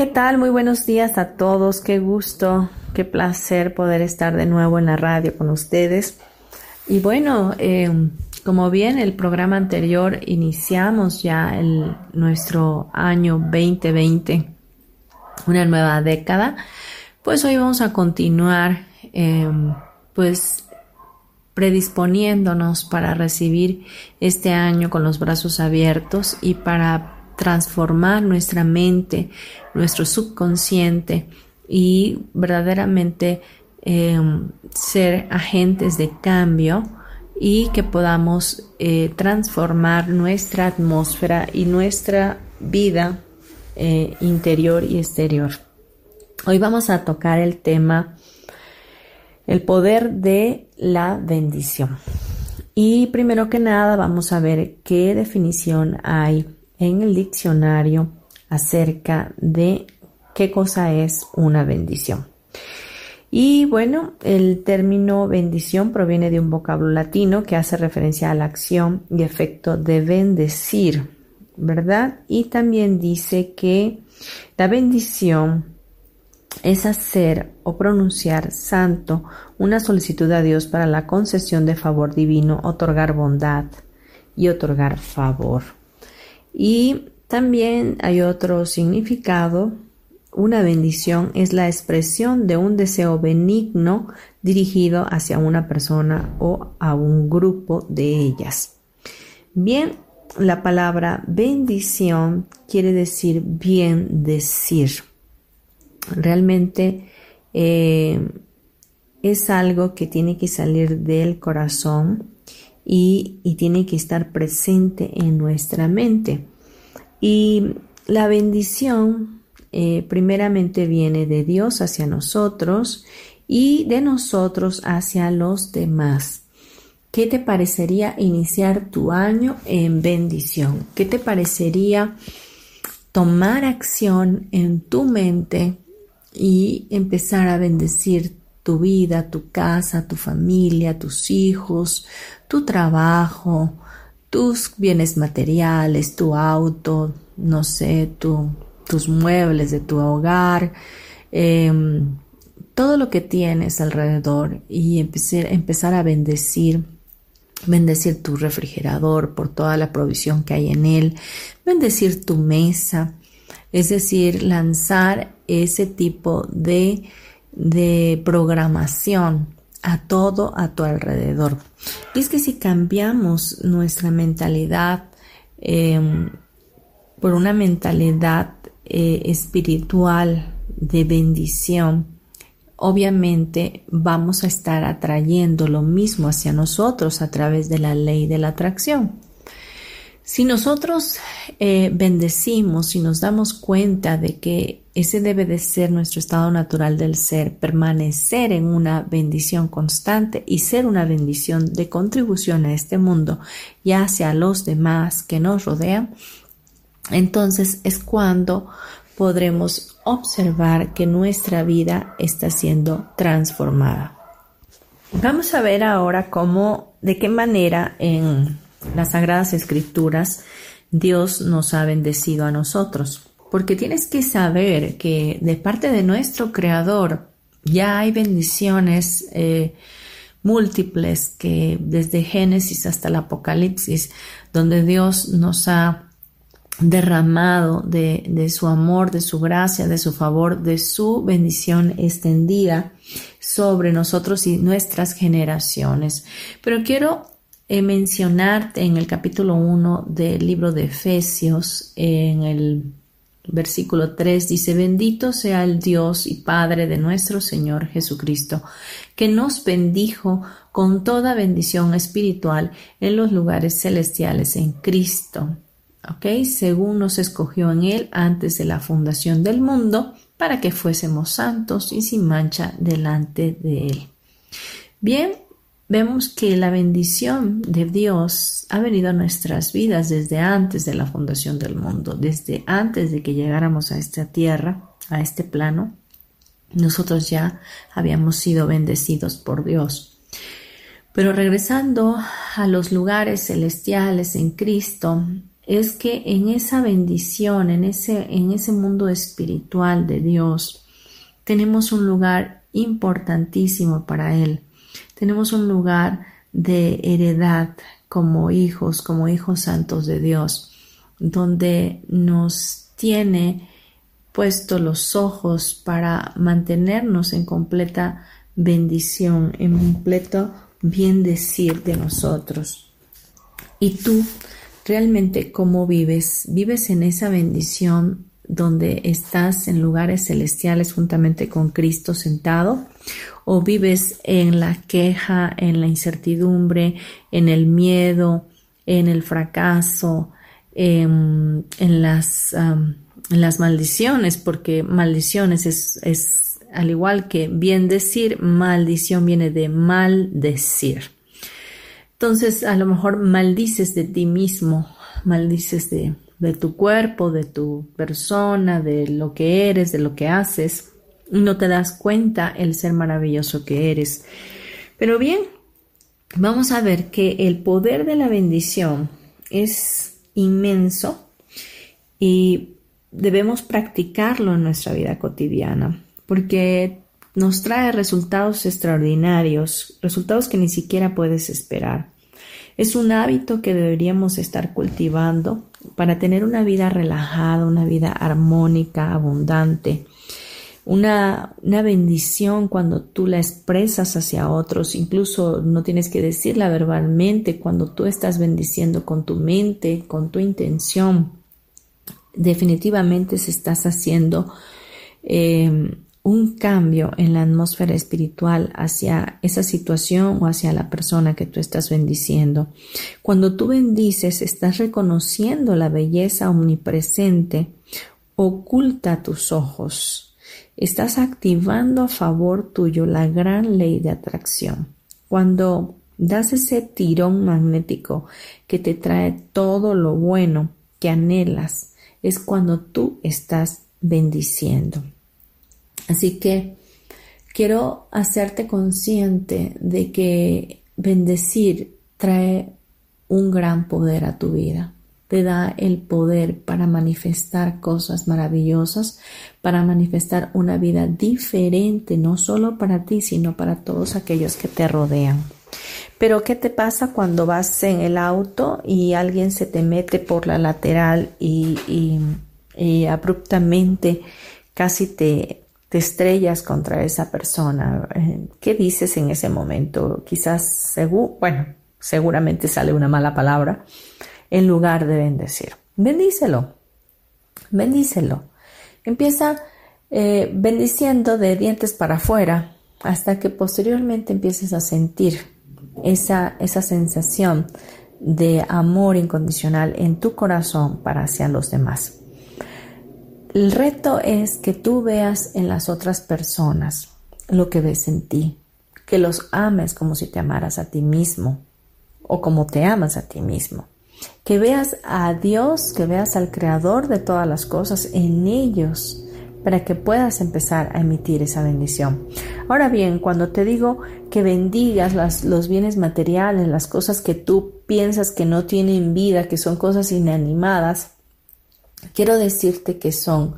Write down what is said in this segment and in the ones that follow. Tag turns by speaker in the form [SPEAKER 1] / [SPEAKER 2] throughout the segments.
[SPEAKER 1] ¿Qué tal? Muy buenos días a todos. Qué gusto, qué placer poder estar de nuevo en la radio con ustedes. Y bueno, em, como bien el programa anterior iniciamos ya nuestro año 2020, una nueva década, pues hoy vamos a continuar em, pues predisponiéndonos para recibir este año con los brazos abiertos y para transformar nuestra mente, nuestro subconsciente y verdaderamente em, ser agentes de cambio y que podamos eh, transformar nuestra atmósfera y nuestra vida eh, interior y exterior. Hoy vamos a tocar el tema el poder de la bendición. Y primero que nada vamos a ver qué definición hay en el diccionario acerca de qué cosa es una bendición. Y bueno, el término bendición proviene de un vocablo latino que hace referencia a la acción y efecto de bendecir, ¿verdad? Y también dice que la bendición es hacer o pronunciar santo una solicitud a Dios para la concesión de favor divino, otorgar bondad y otorgar favor. Y también hay otro significado. Una bendición es la expresión de un deseo benigno dirigido hacia una persona o a un grupo de ellas. Bien, la palabra bendición quiere decir bien decir. Realmente eh, es algo que tiene que salir del corazón y, tiene que estar presente en nuestra mente. Y la bendición eh, primeramente viene de Dios hacia nosotros y de nosotros hacia los demás. ¿Qué te parecería iniciar tu año en bendición? ¿Qué te parecería tomar acción en tu mente y empezar a bendecir tu vida, tu casa, tu familia, tus hijos, tu trabajo, tus bienes materiales, tu auto, no sé, tus muebles de tu hogar, em, todo lo que tienes alrededor y empezar, empezar a bendecir, bendecir tu refrigerador por toda la provisión que hay en él, bendecir tu mesa, es decir, lanzar ese tipo de de programación a todo a tu alrededor. Y es que si cambiamos nuestra mentalidad em, por una mentalidad eh, espiritual de bendición, obviamente vamos a estar atrayendo lo mismo hacia nosotros a través de la ley de la atracción. Si nosotros eh, bendecimos y nos damos cuenta de que ese debe de ser nuestro estado natural del ser, permanecer en una bendición constante y ser una bendición de contribución a este mundo y hacia los demás que nos rodean, entonces es cuando podremos observar que nuestra vida está siendo transformada. Vamos a ver ahora cómo, de qué manera en las Sagradas Escrituras, Dios nos ha bendecido a nosotros. Porque tienes que saber que de parte de nuestro Creador ya hay bendiciones eh, múltiples que desde Génesis hasta el Apocalipsis, donde Dios nos ha derramado de, su amor, de su gracia, de su favor, de su bendición extendida sobre nosotros y nuestras generaciones. Pero quiero eh, mencionarte en el capítulo 1 del libro de Efesios, en el versículo 3, dice, bendito sea el Dios y Padre de nuestro Señor Jesucristo, que nos bendijo con toda bendición espiritual en los lugares celestiales en Cristo. ¿Ok? Según nos escogió en Él antes de la fundación del mundo, para que fuésemos santos y sin mancha delante de Él. Bien, vemos que la bendición de Dios ha venido a nuestras vidas desde antes de la fundación del mundo, desde antes de que llegáramos a esta tierra, a este plano. Nosotros ya habíamos sido bendecidos por Dios. Pero regresando a los lugares celestiales en Cristo, es que en esa bendición, en ese, en ese mundo espiritual de Dios, tenemos un lugar importantísimo para Él tenemos un lugar de heredad como hijos, como hijos santos de Dios, donde nos tiene puesto los ojos para mantenernos en completa bendición, en completo bien decir de nosotros. Y tú, realmente, ¿cómo vives? ¿Vives en esa bendición donde estás en lugares celestiales juntamente con Cristo sentado? ¿O vives en la queja, en la incertidumbre, en el miedo, en el fracaso, en, las, las maldiciones? Porque maldiciones es, es al igual que bien decir, maldición viene de maldecir. Entonces, a lo mejor maldices de ti mismo, maldices de, de tu cuerpo, de tu persona, de lo que eres, de lo que haces, no te das cuenta el ser maravilloso que eres. Pero bien, vamos a ver que el poder de la bendición es inmenso y debemos practicarlo en nuestra vida cotidiana, porque nos trae resultados extraordinarios, resultados que ni siquiera puedes esperar. Es un hábito que deberíamos estar cultivando para tener una vida relajada, una vida armónica, abundante. Una, una, bendición cuando tú la expresas hacia otros, incluso no tienes que decirla verbalmente, cuando tú estás bendiciendo con tu mente, con tu intención, definitivamente se estás haciendo eh, un cambio en la atmósfera espiritual hacia esa situación o hacia la persona que tú estás bendiciendo. Cuando tú bendices, estás reconociendo la belleza omnipresente, oculta a tus ojos. Estás activando a favor tuyo la gran ley de atracción. Cuando das ese tirón magnético que te trae todo lo bueno que anhelas, es cuando tú estás bendiciendo. Así que quiero hacerte consciente de que bendecir trae un gran poder a tu vida. Te da el poder para manifestar cosas maravillosas, para manifestar una vida diferente, no solo para ti, sino para todos aquellos que te rodean. Pero ¿qué te pasa cuando vas en el auto y alguien se te mete por la lateral y, y abruptamente casi te, te estrellas contra esa persona, eh, ¿qué dices en ese momento? Quizás, bueno, seguramente sale una mala palabra en lugar de bendecir. Bendícelo, bendícelo. Empieza eh, bendiciendo de dientes para afuera hasta que posteriormente empieces a sentir esa, esa sensación de amor incondicional en tu corazón para hacia los demás. El reto es que tú veas en las otras personas lo que ves en ti, que los ames como si te amaras a ti mismo o como te amas a ti mismo, que veas a Dios, que veas al Creador de todas las cosas en ellos para que puedas empezar a emitir esa bendición. Ahora bien, cuando te digo que bendigas los bienes materiales, las cosas que tú piensas que no tienen vida, que son cosas inanimadas, quiero decirte que son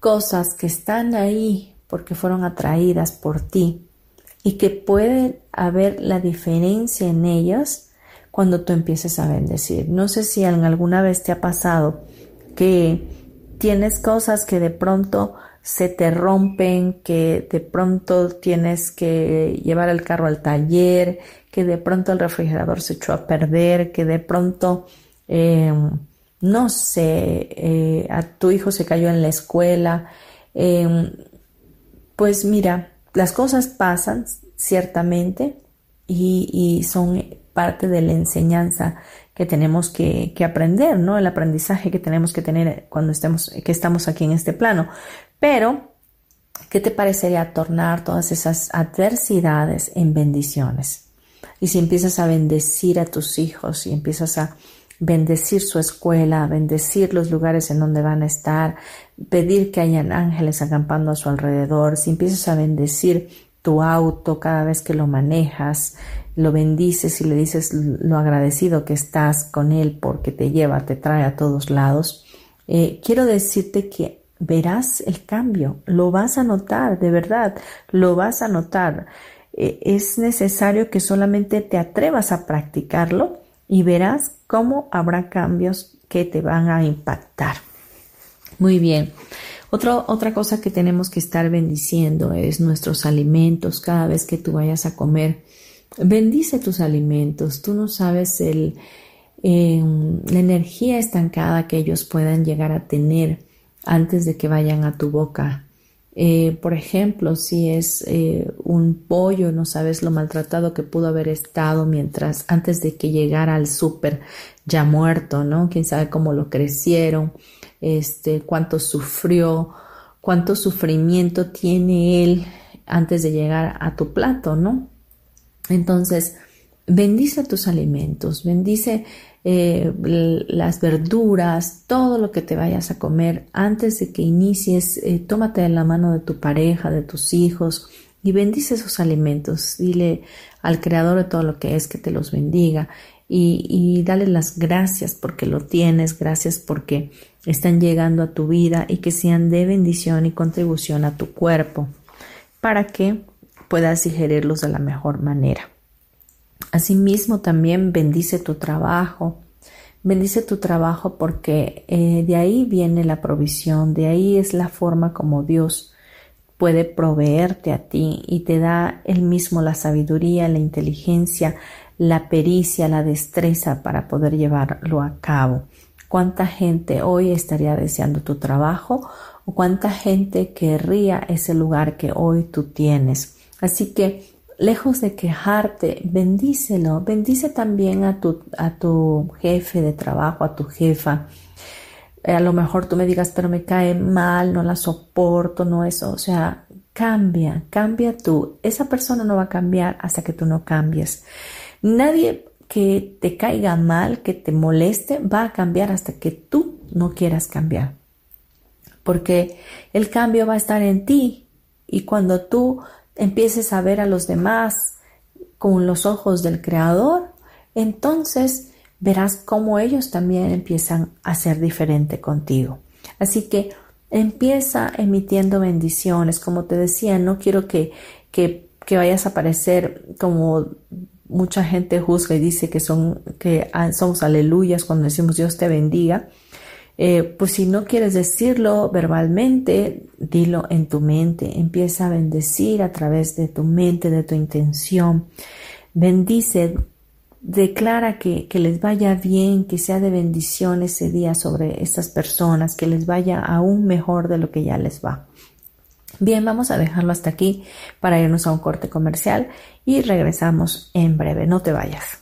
[SPEAKER 1] cosas que están ahí porque fueron atraídas por ti y que puede haber la diferencia en ellas cuando tú empieces a bendecir. No sé si alguna vez te ha pasado que tienes cosas que de pronto se te rompen, que de pronto tienes que llevar el carro al taller, que de pronto el refrigerador se echó a perder, que de pronto, em, no sé, eh, a tu hijo se cayó en la escuela. Em, pues mira, las cosas pasan ciertamente y, son parte de la enseñanza que tenemos que, que, aprender, ¿no? El aprendizaje que tenemos que tener cuando estemos, que estamos aquí en este plano. Pero, ¿qué te parecería tornar todas esas adversidades en bendiciones? Y si empiezas a bendecir a tus hijos y empiezas a bendecir su escuela, bendecir los lugares en donde van a estar, pedir que hayan ángeles acampando a su alrededor, si empiezas a bendecir tu auto cada vez que lo manejas, lo bendices y le dices lo agradecido que estás con él porque te lleva, te trae a todos lados, eh, quiero decirte que verás el cambio, lo vas a notar, de verdad, lo vas a notar. Eh, es necesario que solamente te atrevas a practicarlo y verás cómo habrá cambios que te van a impactar. Muy bien. otra cosa que tenemos que estar bendiciendo es nuestros alimentos. Cada vez que tú vayas a comer, bendice tus alimentos. Tú no sabes el, em, la energía estancada que ellos puedan llegar a tener antes de que vayan a tu boca. Eh, por ejemplo, si es eh, un pollo, no sabes lo maltratado que pudo haber estado mientras antes de que llegara al súper ya muerto, ¿no? Quién sabe cómo lo crecieron, este, cuánto sufrió, cuánto sufrimiento tiene él antes de llegar a tu plato, ¿no? Entonces, bendice tus alimentos, bendice eh, las verduras, todo lo que te vayas a comer antes de que inicies, eh, tómate de la mano de tu pareja, de tus hijos y bendice esos alimentos. Dile al creador de todo lo que es que te los bendiga y, y dale las gracias porque lo tienes, gracias porque están llegando a tu vida y que sean de bendición y contribución a tu cuerpo para que puedas digerirlos de la mejor manera. Asimismo, también bendice tu trabajo. Bendice tu trabajo porque eh, de ahí viene la provisión, de ahí es la forma como Dios puede proveerte a ti y te da él mismo la sabiduría, la inteligencia, la pericia, la destreza para poder llevarlo a cabo. ¿Cuánta gente hoy estaría deseando tu trabajo o cuánta gente querría ese lugar que hoy tú tienes? Así que lejos de quejarte, bendícelo, bendice también a tu, a tu jefe de trabajo, a tu jefa. a lo mejor tú me digas, pero me cae mal, no la soporto, no eso. O sea, cambia, cambia tú. Esa persona no va a cambiar hasta que tú no cambies. Nadie que te caiga mal, que te moleste, va a cambiar hasta que tú no quieras cambiar. Porque el cambio va a estar en ti. Y cuando tú empieces a ver a los demás con los ojos del Creador, entonces verás cómo ellos también empiezan a ser diferente contigo. Así que empieza emitiendo bendiciones. Como te decía, no quiero que, que, que vayas a parecer como mucha gente juzga y dice que son que somos aleluyas cuando decimos Dios te bendiga. Eh, pues si no quieres decirlo verbalmente, dilo en tu mente. Empieza a bendecir a través de tu mente, de tu intención. Bendice, declara que, que les vaya bien, que sea de bendición ese día sobre estas personas, que les vaya aún mejor de lo que ya les va. Bien, vamos a dejarlo hasta aquí para irnos a un corte comercial y regresamos en breve. No te vayas.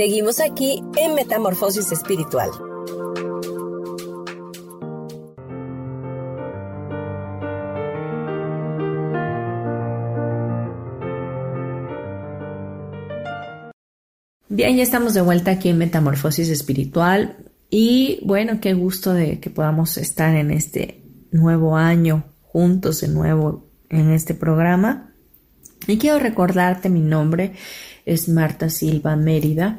[SPEAKER 2] Seguimos aquí en Metamorfosis Espiritual.
[SPEAKER 1] Bien, ya estamos de vuelta aquí en Metamorfosis Espiritual y bueno, qué gusto de que podamos estar en este nuevo año juntos de nuevo en este programa. Y quiero recordarte mi nombre es Marta Silva Mérida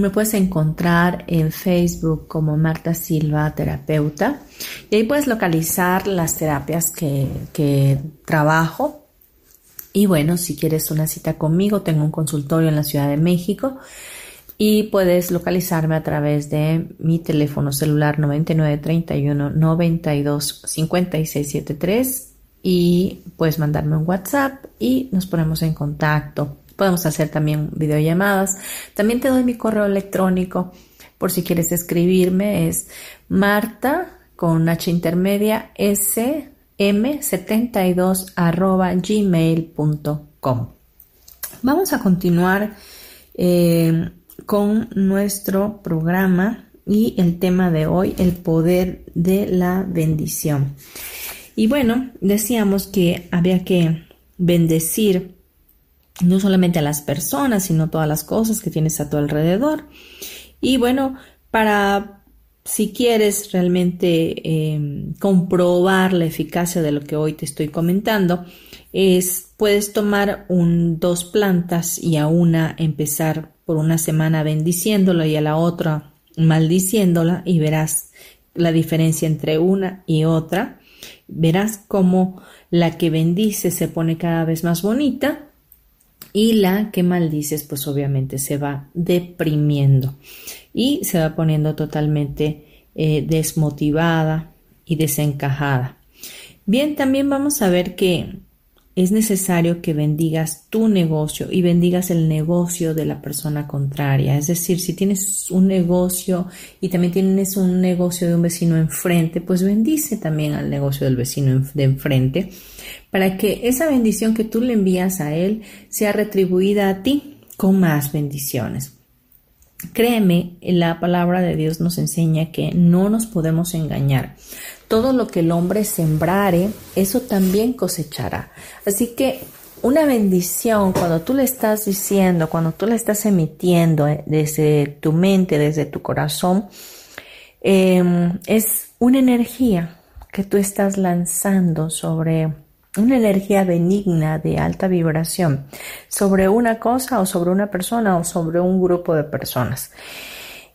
[SPEAKER 1] me puedes encontrar en Facebook como Marta Silva Terapeuta y ahí puedes localizar las terapias que, que trabajo. Y bueno, si quieres una cita conmigo, tengo un consultorio en la Ciudad de México y puedes localizarme a través de mi teléfono celular 9931 92 5673 y puedes mandarme un WhatsApp y nos ponemos en contacto. Podemos hacer también videollamadas. También te doy mi correo electrónico por si quieres escribirme. Es marta con h intermedia sm72 arroba gmail.com. Vamos a continuar eh, con nuestro programa y el tema de hoy, el poder de la bendición. Y bueno, decíamos que había que bendecir no solamente a las personas, sino todas las cosas que tienes a tu alrededor. Y bueno, para si quieres realmente em, comprobar la eficacia de lo que hoy te estoy comentando, es puedes tomar un, dos plantas y a una empezar por una semana bendiciéndola y a la otra maldiciéndola y verás la diferencia entre una y otra. Verás cómo la que bendice se pone cada vez más bonita y la que maldices pues obviamente se va deprimiendo y se va poniendo totalmente eh, desmotivada y desencajada. Bien, también vamos a ver que es necesario que bendigas tu negocio y bendigas el negocio de la persona contraria. Es decir, si tienes un negocio y también tienes un negocio de un vecino enfrente, pues bendice también al negocio del vecino de enfrente para que esa bendición que tú le envías a él sea retribuida a ti con más bendiciones. Créeme, la palabra de Dios nos enseña que no nos podemos engañar todo lo que el hombre sembrare, eso también cosechará. Así que una bendición, cuando tú le estás diciendo, cuando tú le estás emitiendo eh, desde tu mente, desde tu corazón, em, es una energía que tú estás lanzando sobre una energía benigna de alta vibración sobre una cosa o sobre una persona o sobre un grupo de personas.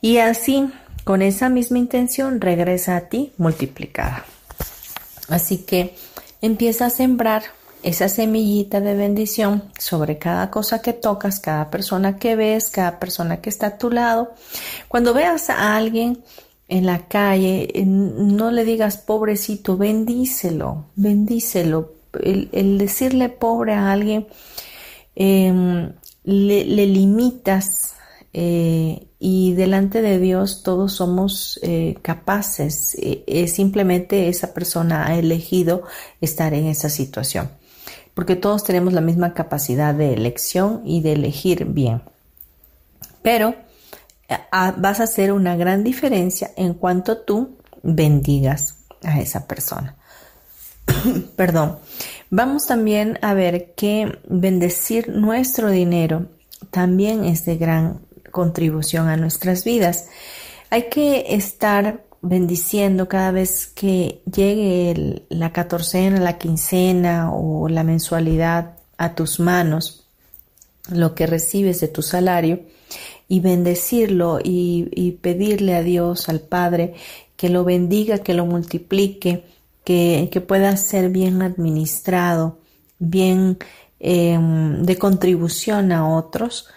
[SPEAKER 1] Y así con esa misma intención regresa a ti multiplicada. Así que empieza a sembrar esa semillita de bendición sobre cada cosa que tocas, cada persona que ves, cada persona que está a tu lado. Cuando veas a alguien en la calle, no le digas pobrecito, bendícelo, bendícelo. El, decirle pobre a alguien em, le, limitas eh, y delante de Dios todos somos eh, capaces. Eh, simplemente esa persona ha elegido estar en esa situación porque todos tenemos la misma capacidad de elección y de elegir bien. Pero vas a hacer una gran diferencia en cuanto tú bendigas a esa persona. Perdón. Vamos también a ver que bendecir nuestro dinero también es de gran contribución a nuestras vidas. Hay que estar bendiciendo cada vez que llegue la catorcena, la quincena o la mensualidad a tus manos, lo que recibes de tu salario, y bendecirlo y, pedirle a Dios, al Padre, que lo bendiga, que lo multiplique, que, pueda ser bien administrado, bien em, de contribución a otros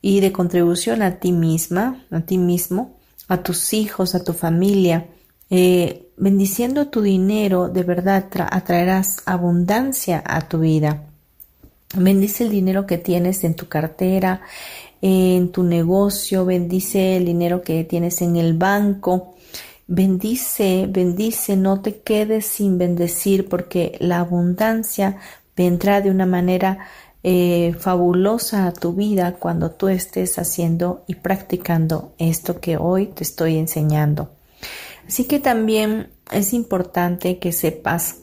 [SPEAKER 1] y de contribución a ti misma, a ti mismo, a tus hijos, a tu familia. Eh, bendiciendo tu dinero, de verdad atraerás abundancia a tu vida. Bendice el dinero que tienes en tu cartera, en tu negocio, bendice el dinero que tienes en el banco. Bendice, bendice, no te quedes sin bendecir porque la abundancia vendrá de una manera eh, fabulosa tu vida cuando tú estés haciendo y practicando esto que hoy te estoy enseñando. Así que también es importante que sepas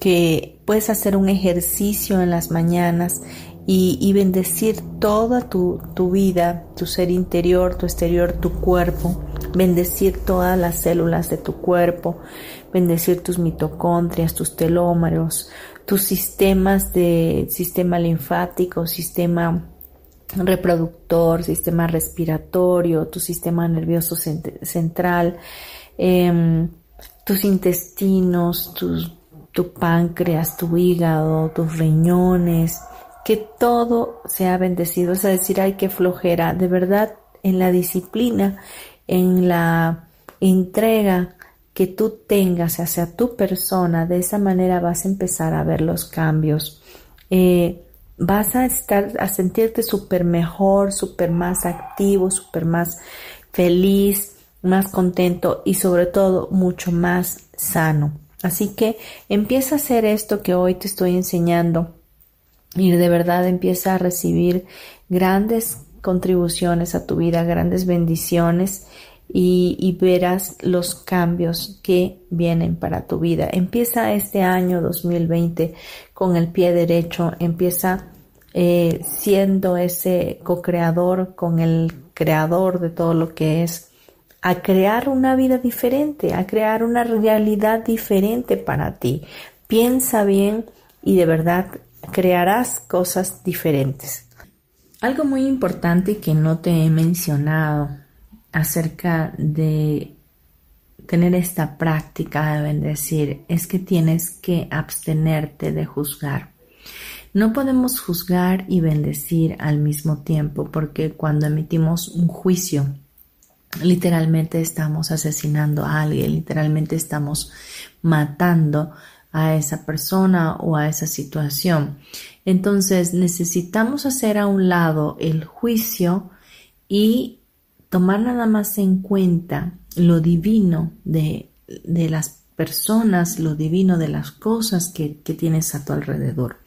[SPEAKER 1] que puedes hacer un ejercicio en las mañanas y, bendecir toda tu, tu, vida, tu ser interior, tu exterior, tu cuerpo, bendecir todas las células de tu cuerpo, bendecir tus mitocondrias, tus telómeros, tus sistemas de sistema linfático, sistema reproductor, sistema respiratorio, tu sistema nervioso central, em, tus intestinos, tu páncreas, tu hígado, tus riñones, que todo sea bendecido. Es decir, hay que flojera, de verdad, en la disciplina, en la entrega que tú tengas hacia tu persona, de esa manera vas a empezar a ver los cambios. Eh, vas a estar, a sentirte súper mejor, súper más activo, súper más feliz, más contento y sobre todo mucho más sano. Así que empieza a hacer esto que hoy te estoy enseñando y de verdad empieza a recibir grandes contribuciones a tu vida, grandes bendiciones y, verás los cambios que vienen para tu vida. Empieza este año 2020 con el pie derecho, empieza eh, siendo ese co-creador con el creador de todo lo que es, a crear una vida diferente, a crear una realidad diferente para ti. Piensa bien y de verdad crearás cosas diferentes. Algo muy importante que no te he mencionado acerca de tener esta práctica de bendecir es que tienes que abstenerte de juzgar. No podemos juzgar y bendecir al mismo tiempo porque cuando emitimos un juicio, literalmente estamos asesinando a alguien, literalmente estamos matando a esa persona o a esa situación. Entonces necesitamos hacer a un lado el juicio y tomar nada más en cuenta lo divino de, las personas, lo divino de las cosas que, tienes a tu alrededor.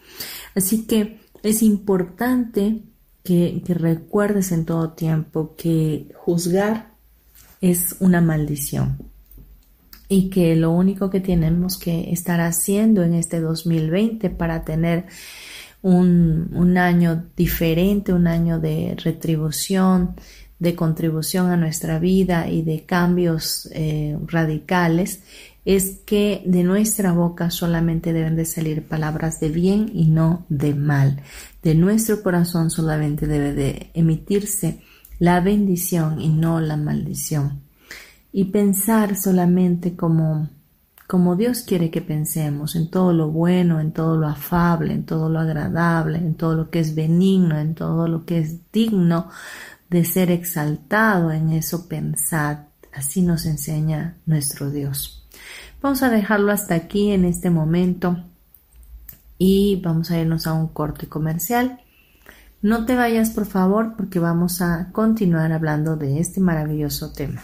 [SPEAKER 1] Así que es importante que, que, recuerdes en todo tiempo que juzgar es una maldición y que lo único que tenemos que estar haciendo en este 2020 para tener un, un año diferente, un año de retribución, de contribución a nuestra vida y de cambios eh, radicales es que de nuestra boca solamente deben de salir palabras de bien y no de mal. De nuestro corazón solamente debe de emitirse la bendición y no la maldición. Y pensar solamente como, como Dios quiere que pensemos, en todo lo bueno, en todo lo afable, en todo lo agradable, en todo lo que es benigno, en todo lo que es digno de ser exaltado, en eso pensad. Así nos enseña nuestro Dios. Vamos a dejarlo hasta aquí en este momento y vamos a irnos a un corte comercial. No te vayas por favor porque vamos a continuar hablando de este maravilloso tema.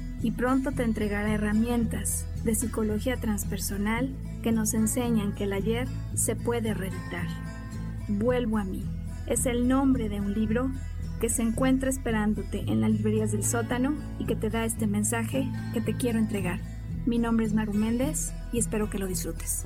[SPEAKER 3] y pronto te entregará herramientas de psicología transpersonal que nos enseñan que el ayer se puede reeditar. Vuelvo a mí. Es el nombre de un libro que se encuentra esperándote en las librerías del sótano y que te da este mensaje que te quiero entregar. Mi nombre es Maru Méndez y espero que lo disfrutes.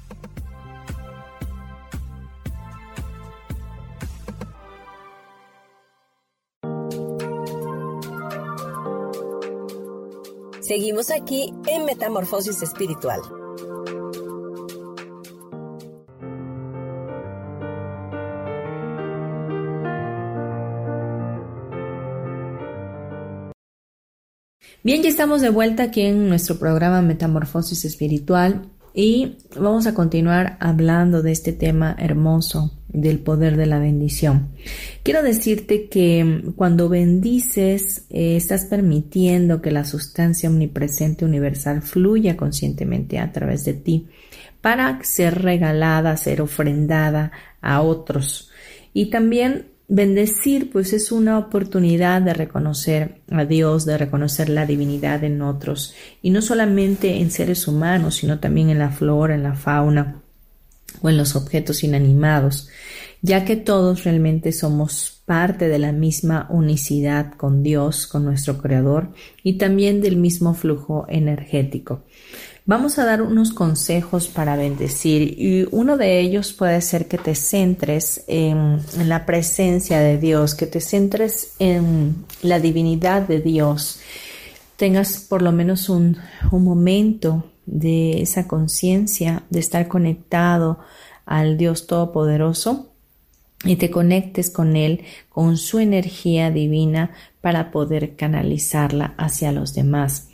[SPEAKER 2] Seguimos aquí en Metamorfosis Espiritual.
[SPEAKER 1] Bien, ya estamos de vuelta aquí en nuestro programa Metamorfosis Espiritual y vamos a continuar hablando de este tema hermoso del poder de la bendición. Quiero decirte que cuando bendices, eh, estás permitiendo que la sustancia omnipresente universal fluya conscientemente a través de ti para ser regalada, ser ofrendada a otros. Y también bendecir, pues es una oportunidad de reconocer a Dios, de reconocer la divinidad en otros, y no solamente en seres humanos, sino también en la flora, en la fauna o en los objetos inanimados, ya que todos realmente somos parte de la misma unicidad con Dios, con nuestro Creador, y también del mismo flujo energético. Vamos a dar unos consejos para bendecir y uno de ellos puede ser que te centres en, la presencia de Dios, que te centres en la divinidad de Dios, tengas por lo menos un, un momento de esa conciencia, de estar conectado al Dios Todopoderoso y te conectes con Él, con su energía divina para poder canalizarla hacia los demás.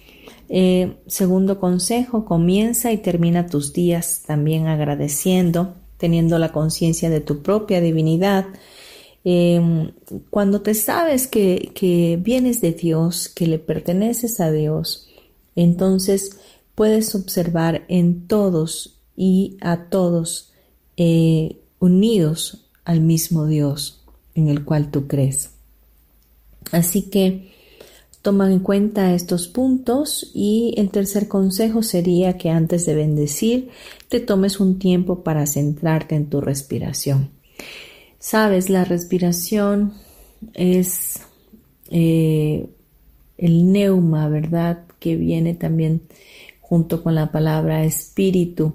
[SPEAKER 1] Eh, segundo consejo, comienza y termina tus días también agradeciendo, teniendo la conciencia de tu propia divinidad. Em, cuando te sabes que, que vienes de Dios, que le perteneces a Dios, entonces puedes observar en todos y a todos eh, unidos al mismo Dios en el cual tú crees. Así que toma en cuenta estos puntos y el tercer consejo sería que antes de bendecir te tomes un tiempo para centrarte en tu respiración. Sabes, la respiración es eh, el neuma, ¿verdad? Que viene también junto con la palabra espíritu.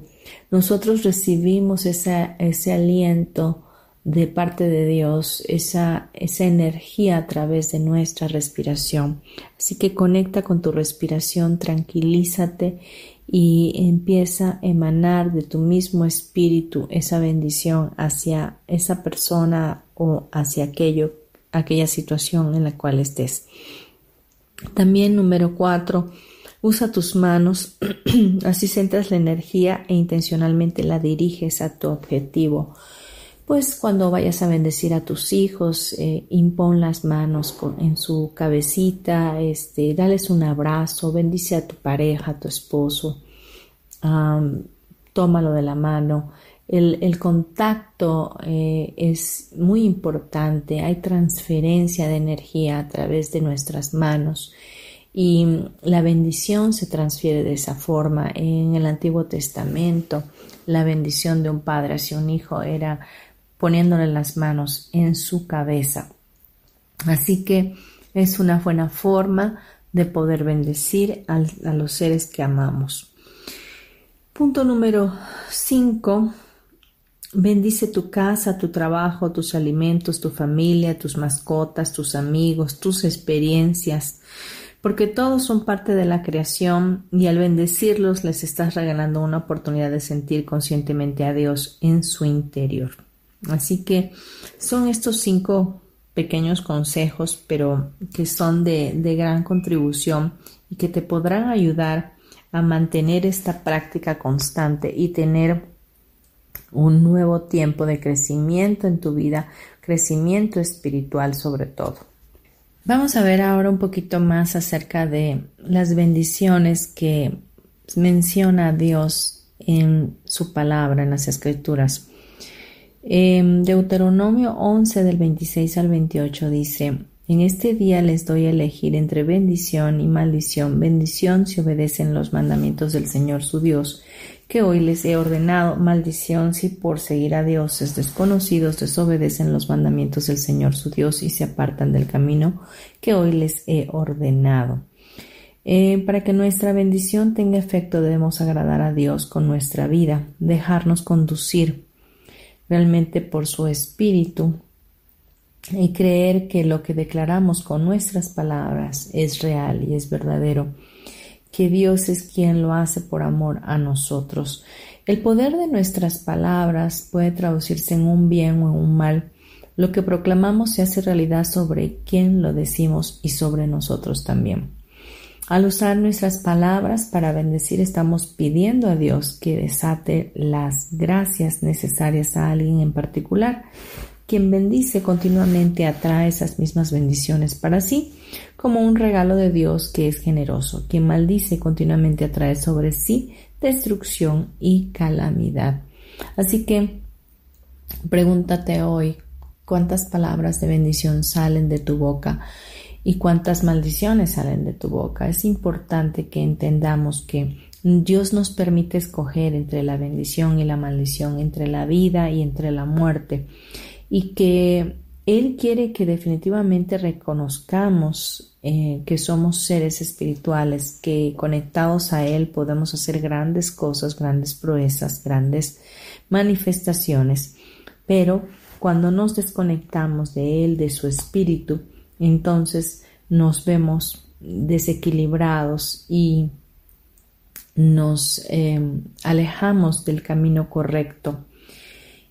[SPEAKER 1] Nosotros recibimos ese aliento de parte de Dios, esa, esa energía a través de nuestra respiración. Así que conecta con tu respiración, tranquilízate y empieza a emanar de tu mismo espíritu esa bendición hacia esa persona o hacia aquello, aquella situación en la cual estés. También número cuatro, Usa tus manos, así centras la energía e intencionalmente la diriges a tu objetivo. Pues cuando vayas a bendecir a tus hijos, eh, impon las manos en su cabecita, este, dales un abrazo, bendice a tu pareja, a tu esposo, tómalo de la mano. El, contacto eh, es muy importante, hay transferencia de energía a través de nuestras manos y la bendición se transfiere de esa forma. En el Antiguo Testamento, la bendición de un padre hacia un hijo era poniéndole las manos en su cabeza. Así que es una buena forma de poder bendecir a, los seres que amamos. Punto número 5. Bendice tu casa, tu trabajo, tus alimentos, tu familia, tus mascotas, tus amigos, tus experiencias porque todos son parte de la creación y al bendecirlos les estás regalando una oportunidad de sentir conscientemente a Dios en su interior. Así que son estos cinco pequeños consejos, pero que son de, de gran contribución y que te podrán ayudar a mantener esta práctica constante y tener un nuevo tiempo de crecimiento en tu vida, crecimiento espiritual sobre todo. Vamos a ver ahora un poquito más acerca de las bendiciones que menciona Dios en su palabra, en las escrituras. En Deuteronomio 11 del 26 al 28 dice, en este día les doy a elegir entre bendición y maldición. Bendición si obedecen los mandamientos del Señor su Dios que hoy les he ordenado maldición si por seguir a dioses desconocidos desobedecen los mandamientos del Señor su Dios y se apartan del camino que hoy les he ordenado. Eh, para que nuestra bendición tenga efecto debemos agradar a Dios con nuestra vida, dejarnos conducir realmente por su espíritu y creer que lo que declaramos con nuestras palabras es real y es verdadero que Dios es quien lo hace por amor a nosotros. El poder de nuestras palabras puede traducirse en un bien o en un mal. Lo que proclamamos se hace realidad sobre quien lo decimos y sobre nosotros también. Al usar nuestras palabras para bendecir estamos pidiendo a Dios que desate las gracias necesarias a alguien en particular. Quien bendice continuamente atrae esas mismas bendiciones para sí, como un regalo de Dios que es generoso. Quien maldice continuamente atrae sobre sí destrucción y calamidad. Así que pregúntate hoy cuántas palabras de bendición salen de tu boca y cuántas maldiciones salen de tu boca. Es importante que entendamos que Dios nos permite escoger entre la bendición y la maldición, entre la vida y entre la muerte y que Él quiere que definitivamente reconozcamos eh, que somos seres espirituales, que conectados a Él podemos hacer grandes cosas, grandes proezas, grandes manifestaciones, pero cuando nos desconectamos de Él, de su espíritu, entonces nos vemos desequilibrados y nos em, alejamos del camino correcto.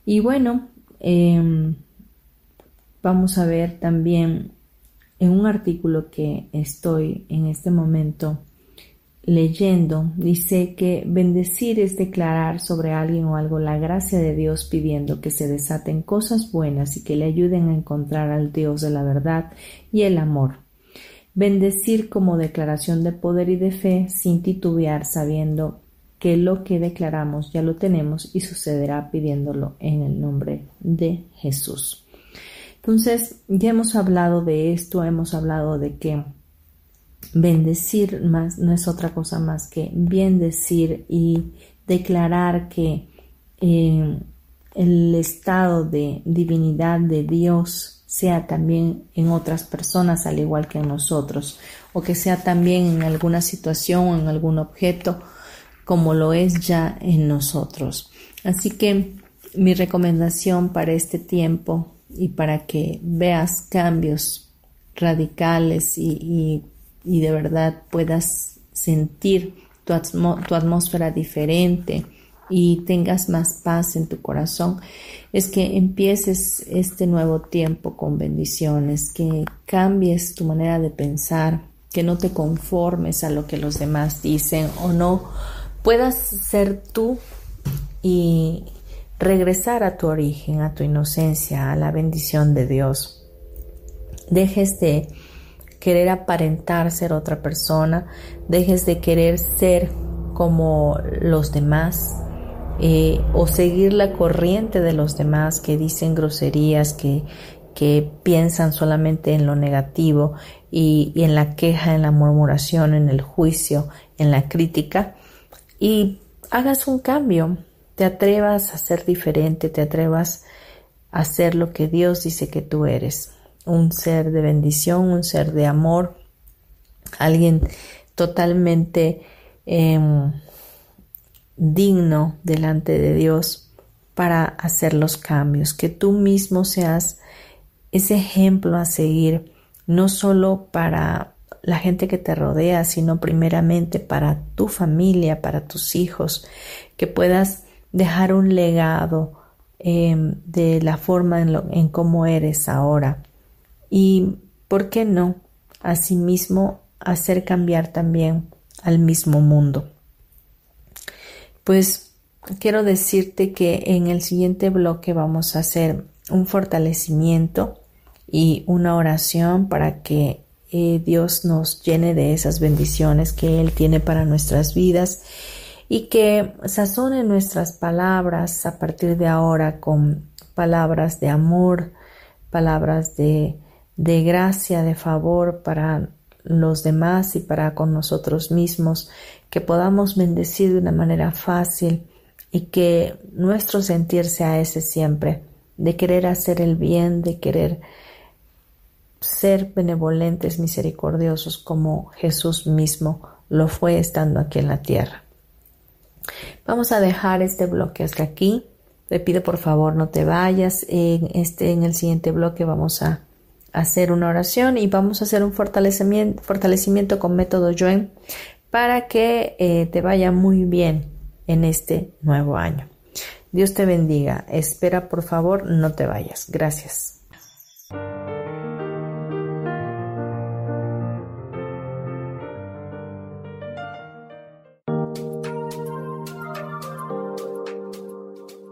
[SPEAKER 1] Y bueno, em, vamos a ver también en un artículo que estoy en este momento leyendo, dice que bendecir es declarar sobre alguien o algo la gracia de Dios pidiendo que se desaten cosas buenas y que le ayuden a encontrar al Dios de la verdad y el amor. Bendecir como declaración de poder y de fe sin titubear sabiendo que lo que declaramos ya lo tenemos y sucederá pidiéndolo en el nombre de Jesús. Entonces, ya hemos hablado de esto, hemos hablado de que bendecir más no es otra cosa más que bendecir y declarar que eh, el estado de divinidad de Dios sea también en otras personas al igual que en nosotros o que sea también en alguna situación o en algún objeto como lo es ya en nosotros. Así que mi recomendación para este tiempo y para que veas cambios radicales y y de verdad puedas sentir tu, atmósfera diferente y tengas más paz en tu corazón, es que empieces este nuevo tiempo con bendiciones, que cambies tu manera de pensar, que no te conformes a lo que los demás dicen o no, puedas ser tú y regresar a tu origen, a tu inocencia, a la bendición de Dios. Dejes de querer aparentar ser otra persona, dejes de querer ser como los demás eh, o seguir la corriente de los demás que dicen groserías, que, que piensan solamente en lo negativo y, y en la queja, en la murmuración, en el juicio, en la crítica. Y hagas un cambio, te atrevas a ser diferente, te atrevas a ser lo que Dios dice que tú eres. Un ser de bendición, un ser de amor, alguien totalmente em, digno delante de Dios para hacer los cambios, que tú mismo seas ese ejemplo a seguir, no solo para la gente que te rodea, sino primeramente para tu familia, para tus hijos, que puedas dejar un legado em, de la forma en, en cómo eres ahora y, ¿por qué no? Asimismo, hacer cambiar también al mismo mundo. Pues quiero decirte que en el siguiente bloque vamos a hacer un fortalecimiento y una oración para que eh, Dios nos llene de esas bendiciones que Él tiene para nuestras vidas y que sazone nuestras palabras a partir de ahora con palabras de amor, palabras de de gracia, de favor para los demás y para con nosotros mismos, que podamos bendecir de una manera fácil y que nuestro sentir sea ese siempre, de querer hacer el bien, de querer ser benevolentes, misericordiosos como Jesús mismo lo fue estando aquí en la tierra. Vamos a dejar este bloque hasta aquí. Te pido por favor no te vayas. En este en el siguiente bloque vamos a hacer una oración y vamos a hacer un fortalecimiento, con método Joen para que eh, te vaya muy bien en este nuevo año. Dios te bendiga. Espera, por favor, no te vayas. Gracias.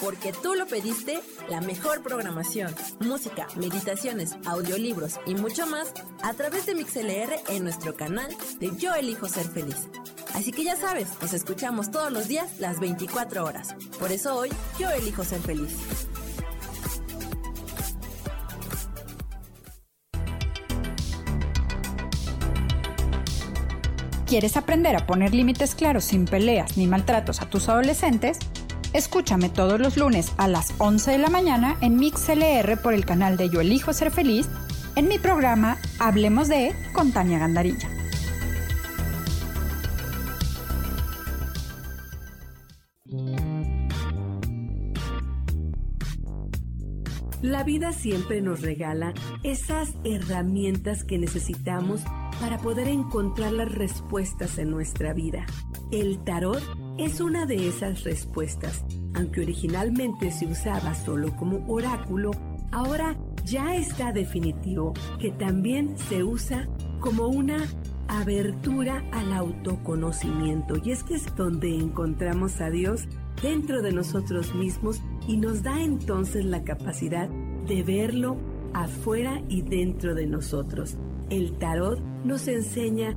[SPEAKER 4] Porque tú lo pediste, la mejor programación, música, meditaciones, audiolibros y mucho más a través de MixLR en nuestro canal de Yo Elijo Ser Feliz. Así que ya sabes, nos escuchamos todos los días las 24 horas. Por eso hoy yo elijo ser feliz.
[SPEAKER 5] ¿Quieres aprender a poner límites claros sin peleas ni maltratos a tus adolescentes? Escúchame todos los lunes a las 11 de la mañana en MixLR por el canal de Yo Elijo Ser Feliz en mi programa Hablemos de con Tania Gandarilla.
[SPEAKER 6] La vida siempre nos regala esas herramientas que necesitamos para poder encontrar las respuestas en nuestra vida. El tarot es una de esas respuestas. Aunque originalmente se usaba solo como oráculo, ahora ya está definitivo que también se usa como una abertura al autoconocimiento. Y es que es donde encontramos a Dios dentro de nosotros mismos y nos da entonces la capacidad de verlo afuera y dentro de nosotros. El tarot nos enseña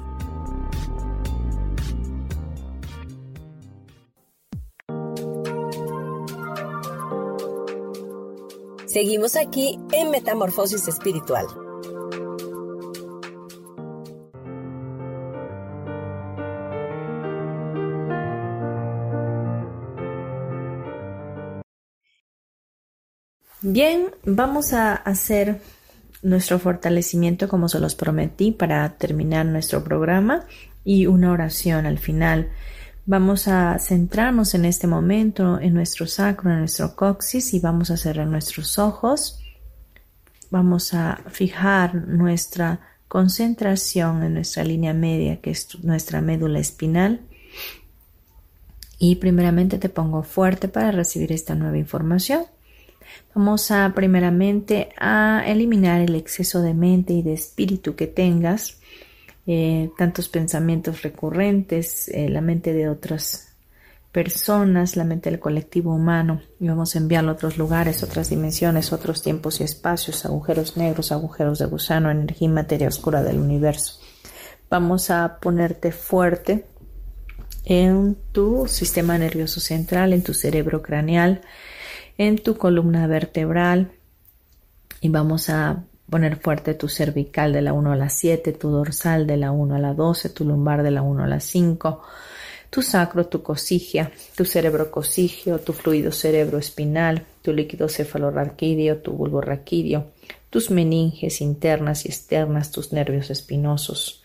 [SPEAKER 7] Seguimos aquí en Metamorfosis Espiritual.
[SPEAKER 1] Bien, vamos a hacer nuestro fortalecimiento como se los prometí para terminar nuestro programa y una oración al final. Vamos a centrarnos en este momento en nuestro sacro, en nuestro coxis y vamos a cerrar nuestros ojos. Vamos a fijar nuestra concentración en nuestra línea media, que es nuestra médula espinal. Y primeramente te pongo fuerte para recibir esta nueva información. Vamos a primeramente a eliminar el exceso de mente y de espíritu que tengas eh, tantos pensamientos recurrentes, eh, la mente de otras personas, la mente del colectivo humano, y vamos a enviarlo a otros lugares, otras dimensiones, otros tiempos y espacios, agujeros negros, agujeros de gusano, energía y materia oscura del universo. Vamos a ponerte fuerte en tu sistema nervioso central, en tu cerebro craneal, en tu columna vertebral y vamos a poner fuerte tu cervical de la 1 a la 7, tu dorsal de la 1 a la 12, tu lumbar de la 1 a la 5, tu sacro, tu cosigia, tu cerebro cosigio, tu fluido cerebro espinal, tu líquido cefalorraquídeo, tu bulbo raquídeo, tus meninges internas y externas, tus nervios espinosos.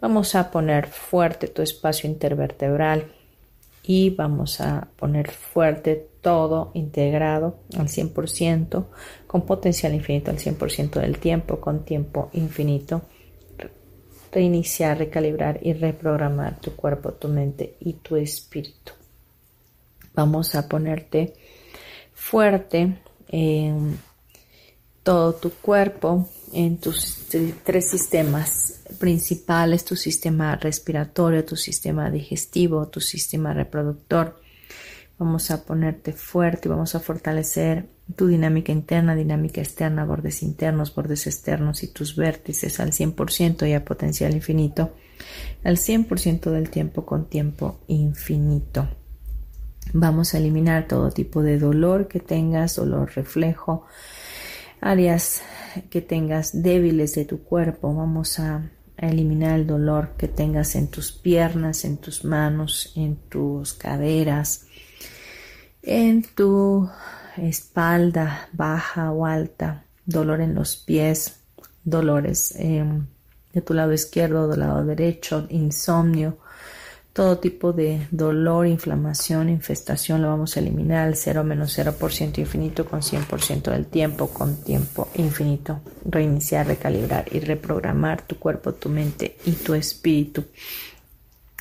[SPEAKER 1] Vamos a poner fuerte tu espacio intervertebral y vamos a poner fuerte todo integrado al 100%, con potencial infinito al 100% del tiempo, con tiempo infinito. Reiniciar, recalibrar y reprogramar tu cuerpo, tu mente y tu espíritu. Vamos a ponerte fuerte en todo tu cuerpo, en tus tres sistemas principales, tu sistema respiratorio, tu sistema digestivo, tu sistema reproductor Vamos a ponerte fuerte, vamos a fortalecer tu dinámica interna, dinámica externa, bordes internos, bordes externos y tus vértices al 100% y a potencial infinito, al 100% del tiempo con tiempo infinito. Vamos a eliminar todo tipo de dolor que tengas, dolor reflejo, áreas que tengas débiles de tu cuerpo. Vamos a eliminar el dolor que tengas en tus piernas, en tus manos, en tus caderas, en tu espalda baja o alta, dolor en los pies, dolores de tu lado izquierdo, del lado derecho, insomnio, todo tipo de dolor, inflamación, infestación lo vamos a eliminar al 0 menos 0% infinito con 100% del tiempo, con tiempo infinito. Reiniciar, recalibrar y reprogramar tu cuerpo, tu mente y tu espíritu.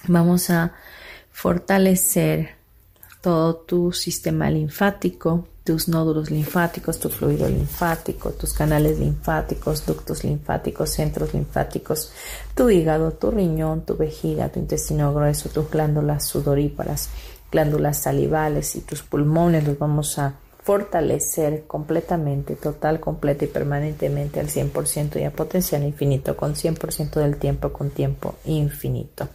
[SPEAKER 1] Vamos a fortalecer todo tu sistema linfático, tus nódulos linfáticos, tu fluido linfático, tus canales linfáticos, ductos linfáticos, centros linfáticos, tu hígado, tu riñón, tu vejiga, tu intestino grueso, tus glándulas sudoríparas, glándulas salivales y tus pulmones los vamos a fortalecer completamente, total, completa y permanentemente al 100% y a potencial infinito, con 100% del tiempo, con tiempo infinito.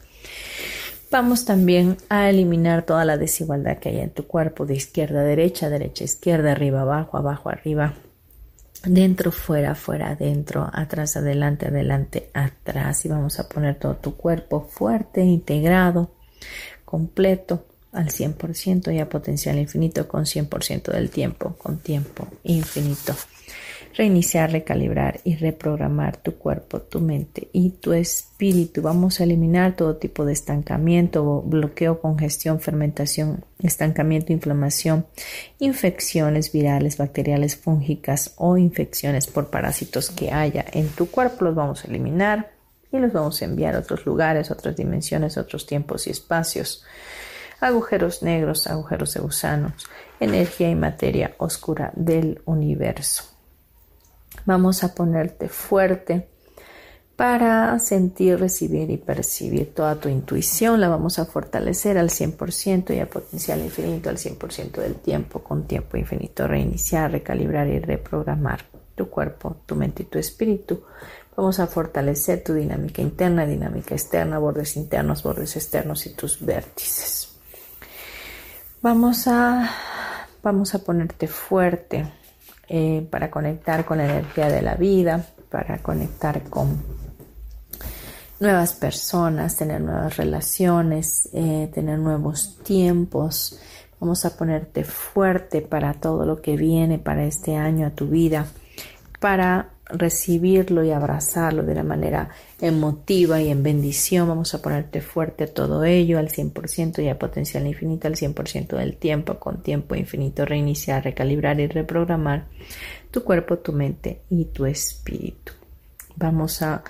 [SPEAKER 1] Vamos también a eliminar toda la desigualdad que hay en tu cuerpo de izquierda a derecha, derecha a izquierda, arriba abajo, abajo arriba, dentro fuera, fuera adentro, atrás adelante, adelante atrás. Y vamos a poner todo tu cuerpo fuerte, integrado, completo al 100% y a potencial infinito con 100% del tiempo, con tiempo infinito reiniciar, recalibrar y reprogramar tu cuerpo, tu mente y tu espíritu. Vamos a eliminar todo tipo de estancamiento, bloqueo, congestión, fermentación, estancamiento, inflamación, infecciones virales, bacteriales, fúngicas o infecciones por parásitos que haya en tu cuerpo. Los vamos a eliminar y los vamos a enviar a otros lugares, otras dimensiones, otros tiempos y espacios. Agujeros negros, agujeros de gusanos, energía y materia oscura del universo. Vamos a ponerte fuerte para sentir, recibir y percibir toda tu intuición. La vamos a fortalecer al 100% y a potencial infinito al 100% del tiempo, con tiempo infinito. Reiniciar, recalibrar y reprogramar tu cuerpo, tu mente y tu espíritu. Vamos a fortalecer tu dinámica interna, dinámica externa, bordes internos, bordes externos y tus vértices. Vamos a, vamos a ponerte fuerte eh, para conectar con la energía de la vida, para conectar con nuevas personas, tener nuevas relaciones, eh, tener nuevos tiempos. Vamos a ponerte fuerte para todo lo que viene para este año a tu vida, para recibirlo y abrazarlo de la manera emotiva y en bendición. Vamos a ponerte fuerte todo ello al 100% y a potencial infinito al 100% del tiempo, con tiempo infinito, reiniciar, recalibrar y reprogramar tu cuerpo, tu mente y tu espíritu. Vamos a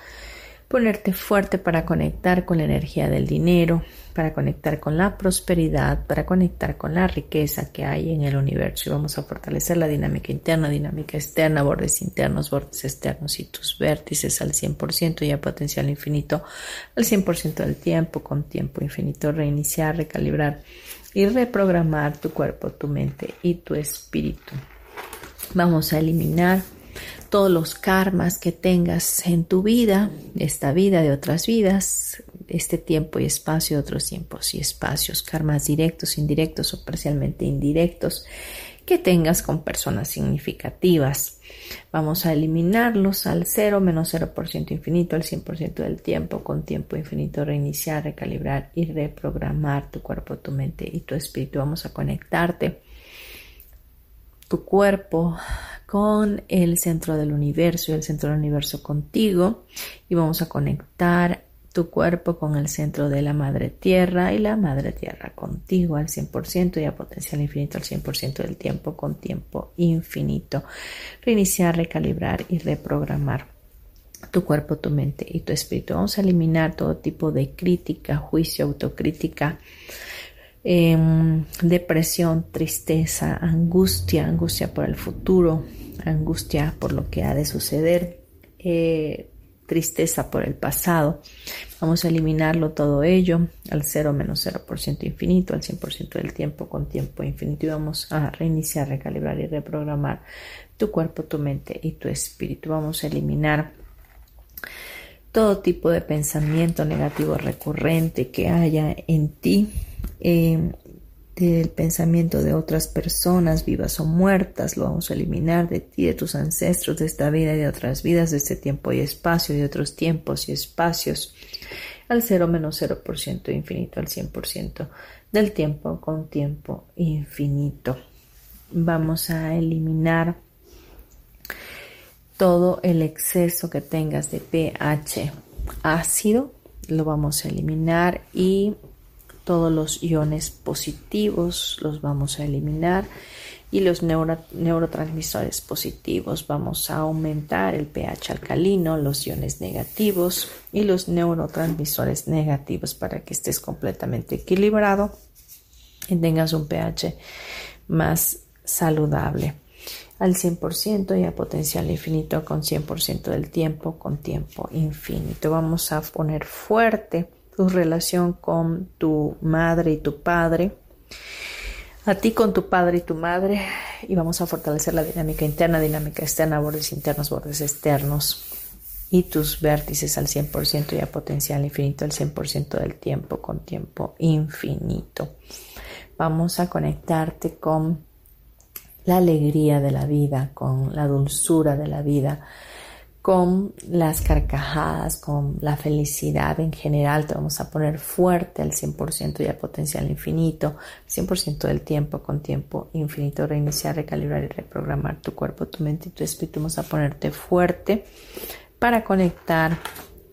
[SPEAKER 1] ponerte fuerte para conectar con la energía del dinero, para conectar con la prosperidad, para conectar con la riqueza que hay en el universo y vamos a fortalecer la dinámica interna, dinámica externa, bordes internos, bordes externos y tus vértices al 100% y a potencial infinito al 100% del tiempo, con tiempo infinito, reiniciar, recalibrar y reprogramar tu cuerpo, tu mente y tu espíritu. Vamos a eliminar todos los karmas que tengas en tu vida, esta vida de otras vidas, este tiempo y espacio de otros tiempos y espacios, karmas directos, indirectos o parcialmente indirectos que tengas con personas significativas. Vamos a eliminarlos al 0 menos 0% infinito, al 100% del tiempo, con tiempo infinito, reiniciar, recalibrar y reprogramar tu cuerpo, tu mente y tu espíritu. Vamos a conectarte tu cuerpo con el centro del universo y el centro del universo contigo y vamos a conectar tu cuerpo con el centro de la madre tierra y la madre tierra contigo al 100% y a potencial infinito al 100% del tiempo con tiempo infinito. Reiniciar, recalibrar y reprogramar tu cuerpo, tu mente y tu espíritu. Vamos a eliminar todo tipo de crítica, juicio, autocrítica Em, depresión, tristeza, angustia, angustia por el futuro, angustia por lo que ha de suceder, eh, tristeza por el pasado. Vamos a eliminarlo todo ello al 0 menos 0% infinito, al 100% del tiempo con tiempo infinito y vamos a reiniciar, recalibrar y reprogramar tu cuerpo, tu mente y tu espíritu. Vamos a eliminar todo tipo de pensamiento negativo recurrente que haya en ti eh, del pensamiento de otras personas, vivas o muertas, lo vamos a eliminar de ti, de tus ancestros, de esta vida y de otras vidas, de este tiempo y espacio, de otros tiempos y espacios, al 0 menos 0% infinito, al 100% del tiempo con tiempo infinito. Vamos a eliminar todo el exceso que tengas de pH ácido, lo vamos a eliminar y todos los iones positivos los vamos a eliminar y los neurotransmisores positivos. Vamos a aumentar el pH alcalino, los iones negativos y los neurotransmisores negativos para que estés completamente equilibrado y tengas un pH más saludable al 100% y a potencial infinito con 100% del tiempo con tiempo infinito. Vamos a poner fuerte tu relación con tu madre y tu padre, a ti con tu padre y tu madre y vamos a fortalecer la dinámica interna, dinámica externa, bordes internos, bordes externos y tus vértices al 100% y a potencial infinito al 100% del tiempo con tiempo infinito. Vamos a conectarte con la alegría de la vida, con la dulzura de la vida, con las carcajadas, con la felicidad en general. Te vamos a poner fuerte al 100% y a potencial infinito, 100% del tiempo con tiempo infinito. Reiniciar, recalibrar y reprogramar tu cuerpo, tu mente y tu espíritu. Vamos a ponerte fuerte para conectar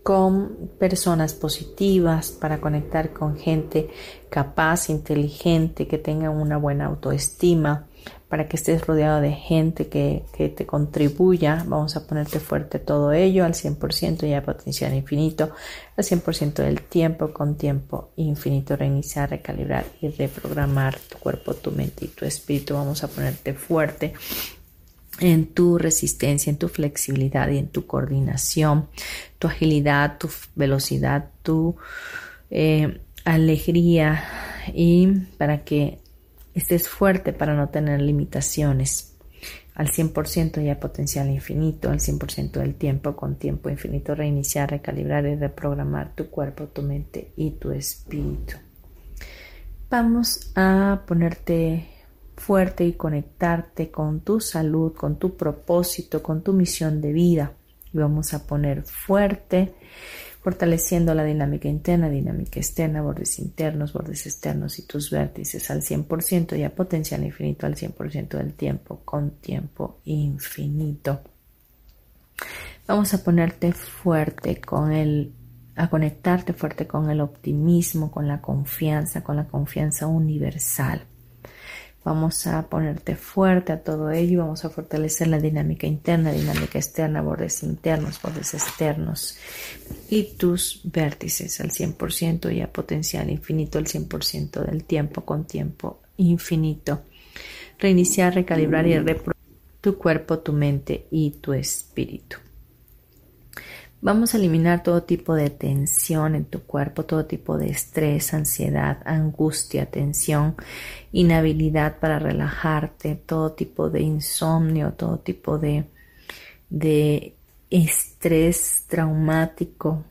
[SPEAKER 1] con personas positivas, para conectar con gente capaz, inteligente, que tenga una buena autoestima, para que estés rodeado de gente que, te contribuya. Vamos a ponerte fuerte todo ello al 100% y a potencial infinito, al 100% del tiempo con tiempo infinito. Reiniciar, recalibrar y reprogramar tu cuerpo, tu mente y tu espíritu. Vamos a ponerte fuerte en tu resistencia, en tu flexibilidad y en tu coordinación, tu agilidad, tu velocidad, tu eh, alegría y para que Estés fuerte para no tener limitaciones. Al 100% ya potencial infinito, al 100% del tiempo con tiempo infinito, reiniciar, recalibrar y reprogramar tu cuerpo, tu mente y tu espíritu. Vamos a ponerte fuerte y conectarte con tu salud, con tu propósito, con tu misión de vida. vamos a poner fuerte fortaleciendo la dinámica interna, dinámica externa, bordes internos, bordes externos y tus vértices al 100% y a potencial infinito al 100% del tiempo con tiempo infinito. Vamos a ponerte fuerte con el a conectarte fuerte con el optimismo, con la confianza, con la confianza universal. Vamos a ponerte fuerte a todo ello y vamos a fortalecer la dinámica interna, dinámica externa, bordes internos, bordes externos y tus vértices al 100% y a potencial infinito al 100% del tiempo con tiempo infinito. Reiniciar, recalibrar y reprogramar tu cuerpo, tu mente y tu espíritu. Vamos a eliminar todo tipo de tensión en tu cuerpo, todo tipo de estrés, ansiedad, angustia, tensión, inhabilidad para relajarte, todo tipo de insomnio, todo tipo de, de estrés traumático,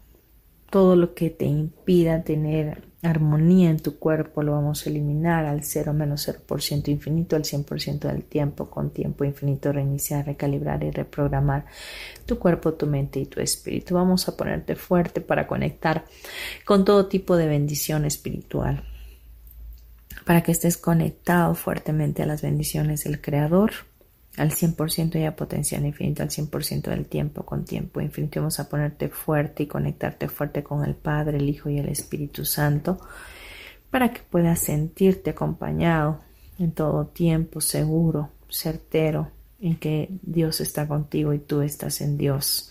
[SPEAKER 1] todo lo que te impida tener armonía en tu cuerpo lo vamos a eliminar al 0 menos 0% infinito, al 100% del tiempo, con tiempo infinito, reiniciar, recalibrar y reprogramar tu cuerpo, tu mente y tu espíritu. Vamos a ponerte fuerte para conectar con todo tipo de bendición espiritual, para que estés conectado fuertemente a las bendiciones del Creador al 100% y a potencial infinito, al 100% del tiempo con tiempo infinito. Vamos a ponerte fuerte y conectarte fuerte con el Padre, el Hijo y el Espíritu Santo para que puedas sentirte acompañado en todo tiempo, seguro, certero, en que Dios está contigo y tú estás en Dios.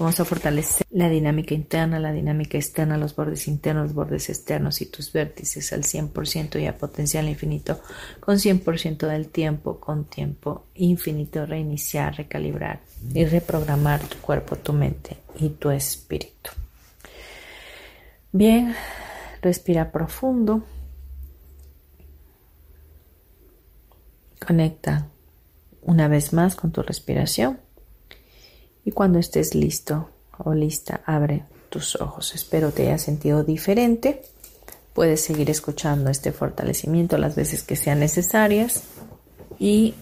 [SPEAKER 1] Vamos a fortalecer la dinámica interna, la dinámica externa, los bordes internos, los bordes externos y tus vértices al 100% y a potencial infinito con 100% del tiempo, con tiempo infinito, reiniciar, recalibrar y reprogramar tu cuerpo, tu mente y tu espíritu. Bien, respira profundo. Conecta una vez más con tu respiración y cuando estés listo o lista, abre tus ojos. Espero te haya sentido diferente. Puedes seguir escuchando este fortalecimiento las veces que sean necesarias y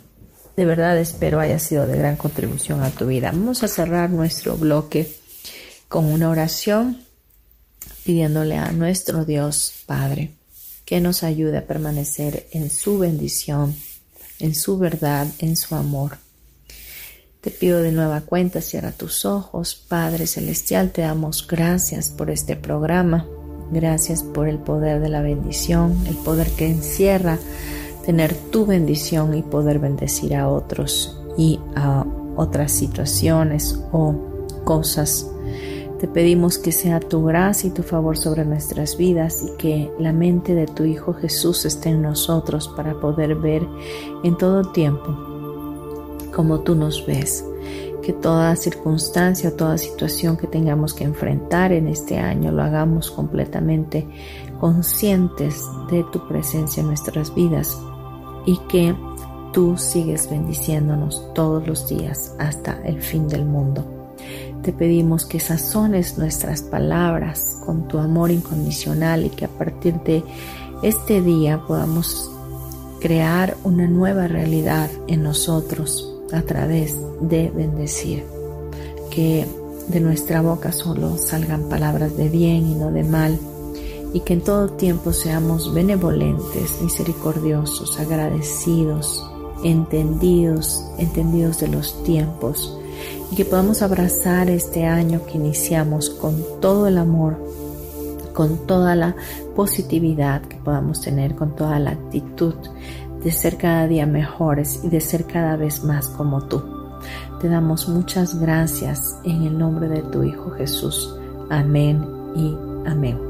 [SPEAKER 1] de verdad espero haya sido de gran contribución a tu vida. Vamos a cerrar nuestro bloque con una oración pidiéndole a nuestro Dios Padre que nos ayude a permanecer en su bendición, en su verdad, en su amor te pido de nueva cuenta, cierra tus ojos. Padre Celestial, te damos gracias por este programa. Gracias por el poder de la bendición, el poder que encierra tener tu bendición y poder bendecir a otros y a otras situaciones o cosas. Te pedimos que sea tu gracia y tu favor sobre nuestras vidas y que la mente de tu Hijo Jesús esté en nosotros para poder ver en todo tiempo como tú nos ves. Que toda circunstancia toda situación que tengamos que enfrentar en este año lo hagamos completamente conscientes de tu presencia en nuestras vidas y que tú sigues bendiciéndonos todos los días hasta el fin del mundo. Te pedimos que sazones nuestras palabras con tu amor incondicional y que a partir de este día podamos crear una nueva realidad en nosotros a través de bendecir. Que de nuestra boca solo salgan palabras de bien y no de mal y que en todo tiempo seamos benevolentes, misericordiosos, agradecidos, entendidos, entendidos de los tiempos y que podamos abrazar este año que iniciamos con todo el amor, con toda la positividad que podamos tener, con toda la actitud de ser cada día mejores y de ser cada vez más como tú. Te damos muchas gracias en el nombre de tu Hijo Jesús. Amén y amén.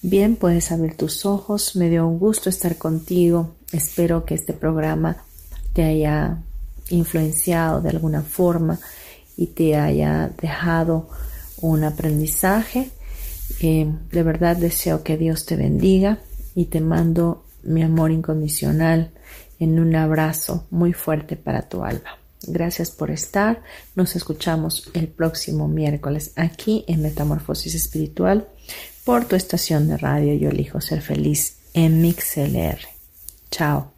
[SPEAKER 1] Bien, puedes abrir tus ojos. Me dio un gusto estar contigo. Espero que este programa te haya influenciado de alguna forma y te haya dejado un aprendizaje. Eh, de verdad deseo que Dios te bendiga y te mando mi amor incondicional en un abrazo muy fuerte para tu alma. Gracias por estar. Nos escuchamos el próximo miércoles aquí en Metamorfosis Espiritual por tu estación de radio Yo elijo ser feliz en MixLR. Chao.